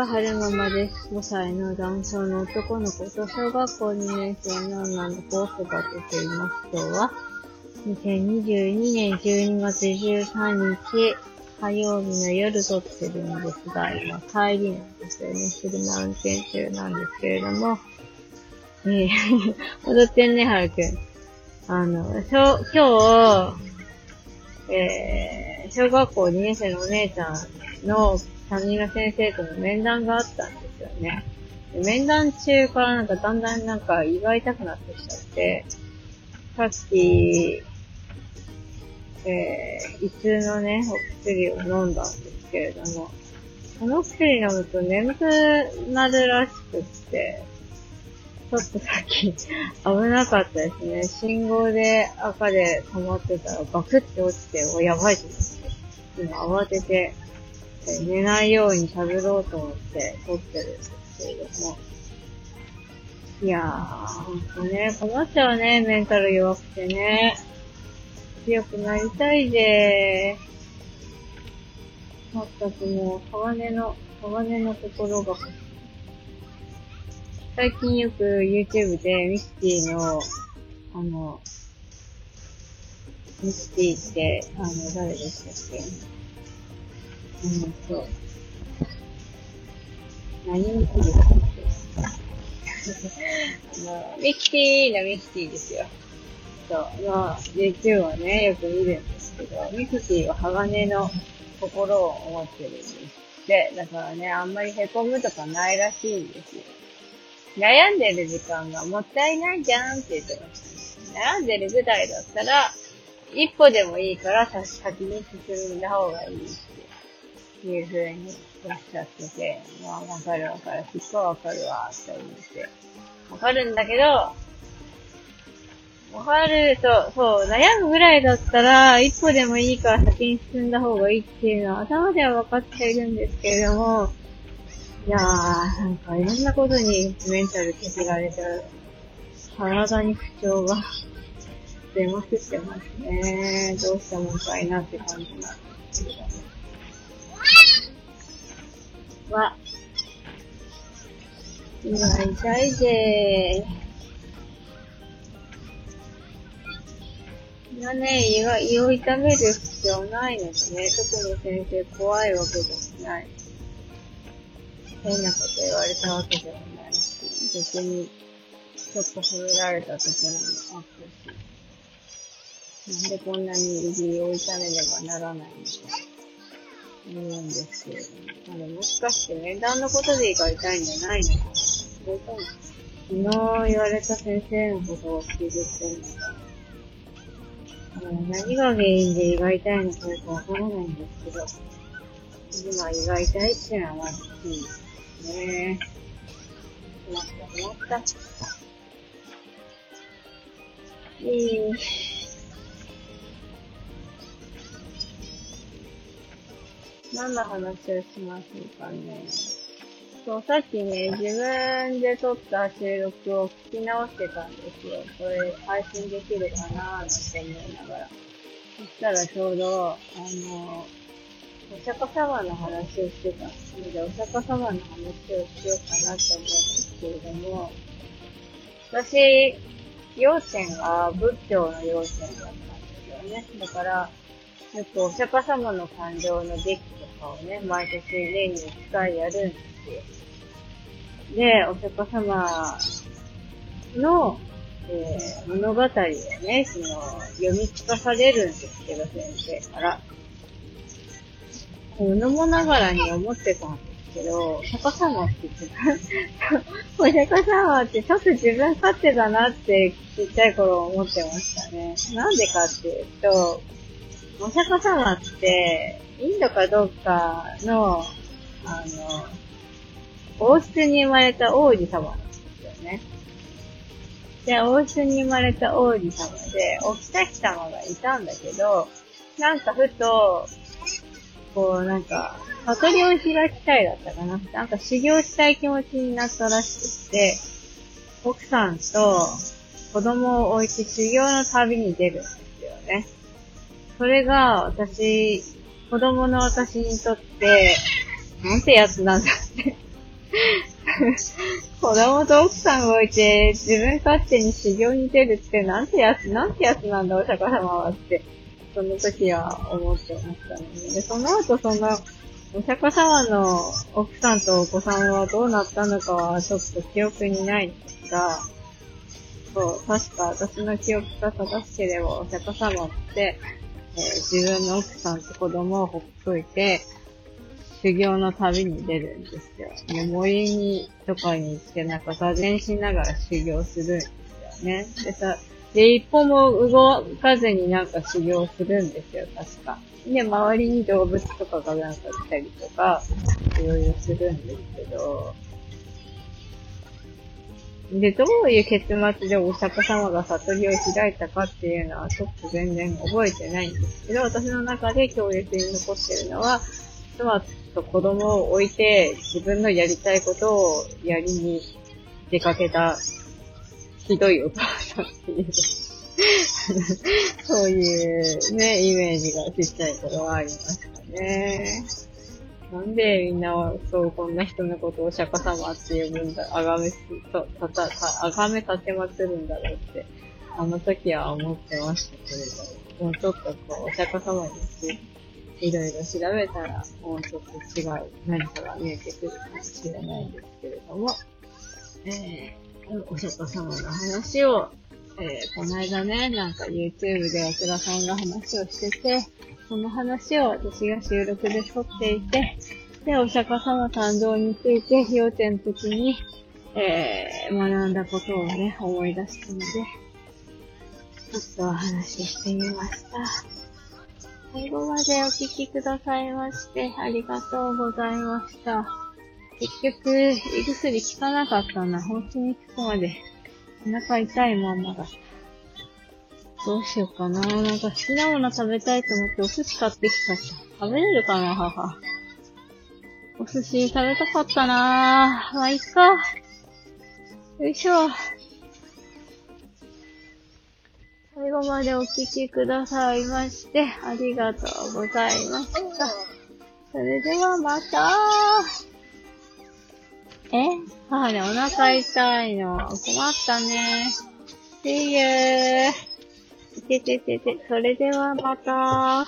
川春ママです。5歳の男性の男の子と小学校2年生の女の子を育てています。今日は2022年12月13日火曜日の夜撮ってるんですが、今帰りなんですよね。車運転中なんですけれども、えー、踊ってんね、はるくん。あの、しょ、今日、えー、小学校2年生のお姉ちゃんの担任の先生との面談があったんですよね。面談中からなんかだんだんなんか胃が痛くなってきちゃって、さっき、えー、胃痛のね、お薬を飲んだんですけれども、この薬飲むと眠くなるらしくって、ちょっとさっき危なかったですね。信号で赤で止まってたらバクって落ちて、お、やばいと思って、今慌てて、寝ないように喋ろうと思って撮ってるんですけれども。いやー、ほんとね、困っちゃうね、メンタル弱くてね。強くなりたいでー。まったくもう、鋼の、鋼の心が欲しい。最近よく YouTube でミスティの、あの、ミスティって、あの、誰でしたっけ？うんと、何ミスティですかあの、ミキティのミキティですよ。そう、まあ、YouTube はね、よく見るんですけど、ミキティは鋼の心を持ってるんです。で、だからね、あんまり凹むとかないらしいんですよ。悩んでる時間がもったいないじゃんって言ってました、悩んでるぐらいだったら、一歩でもいいから先に進んだ方がいいってていう風におっしゃってて、まあわかるわかる、すっごいわかるわって思って。わかるんだけど、わかると、そう、悩むぐらいだったら、一歩でもいいから先に進んだ方がいいっていうのは頭では分かっているんですけれども、いやー、なんかいろんなことにメンタル削られちゃう。体に不調が 出まくってますね。どうしたもんかいなって感じなんですけど。わ。今痛いぜー。がね、胃が、胃を痛める必要ないのでね、特に先生怖いわけでもない。変なこと言われたわけでもないし、逆に、ちょっと褒められたところもあったし、なんでこんなに指を痛めねばならないのか、思うん。ですけれども、あれもしかして面談のことで胃が痛いん。じゃないのかそれとも、昨日言われた先生のことを聞いてってん。のか、何が原因で胃が痛いのかよくわからないん。ですけど、今胃が痛いっていうのはまずいい。ね。困った、困った。えー、何の話をしましょうかね。そう、さっきね、自分で撮った収録を聞き直してたんですよ。これ配信できるかなーなんて思いながら。そしたらちょうど、あの、お釈迦様の話をしてたので、お釈迦様の話をしようかなと思うんですけれども、私、幼稚園が仏教の幼稚園だったんですよね。だから、よくお釈迦様の誕生の劇かをね、毎年年に1回やるんですよ。で、お釈迦様の、えー、物語をね、その、読み聞かされるんですけど、先生から。子供ながらに思ってたんですけど、釈迦様って言ってた。お釈迦様ってちょっと自分勝手だなってちっちゃい頃思ってましたね。なんでかっていうと、お釈迦様って、インドかどっかの、あの、王室に生まれた王子様なんですよね。で、王室に生まれた王子様で、お北き様がいたんだけど、なんかふと、こう、なんか、悟りを開きたいだったかな。なんか修行したい気持ちになったらしくて、奥さんと子供を置いて修行の旅に出るんですよね。それが私、子供の私にとって、なんてやつなんだって 子供と奥さんを置いて自分勝手に修行に出るってなんてやつ、なんてやつなんだお釈迦様はって、その時は思ってましたね。で、その後その、お釈迦様の奥さんとお子さんはどうなったのかはちょっと記憶にないんですが、そう、確か私の記憶が正しければお釈迦様って、えー、自分の奥さんと子供をほっといて、修行の旅に出るんですよ。で森に、とかに行って、なんか座禅しながら修行するんですよね。でさ、で、一歩も動かずになんか修行するんですよ、確か。で、周りに動物とかがなんか来たりとか、いろいろするんですけど、で、どういう結末でお釈迦様が悟りを開いたかっていうのはちょっと全然覚えてないんですけど、私の中で強烈に残ってるのは、妻と子供を置いて自分のやりたいことをやりに出かけたひどいお父さんっていう そういうね、イメージがちっちゃい頃はありましたね。なんでみんなはそう、こんな人のことをお釈迦様って呼ぶんだ、あがめ、と、たた、あがめ立てまつるんだろうって、あの時は思ってましたけれど、もうちょっとこう、お釈迦様について、いろいろ調べたら、もうちょっと違う何かが見えてくるかもしれないんですけれども、えー、お釈迦様の話を、えー、この間ね、なんか YouTube で奥田さんが話をしてて、その話を私が収録で撮っていて、で、お釈迦様誕生について、幼稚園の時に、えー、学んだことをね、思い出したので、ちょっとお話ししてみました。最後までお聞きくださいまして、ありがとうございました。結局、胃薬効かなかったな。本当に効くまで、お腹痛いまんまだった。どうしようかな。なんか好きなもの食べたいと思ってお寿司買ってきたし。食べれるかな、母。お寿司食べたかったなまあ、いっか。よいしょ。最後までお聞きくださいまして、ありがとうございました。それではまたえ？母ね、お腹痛いの。困ったね。See you! てててて、それではまた。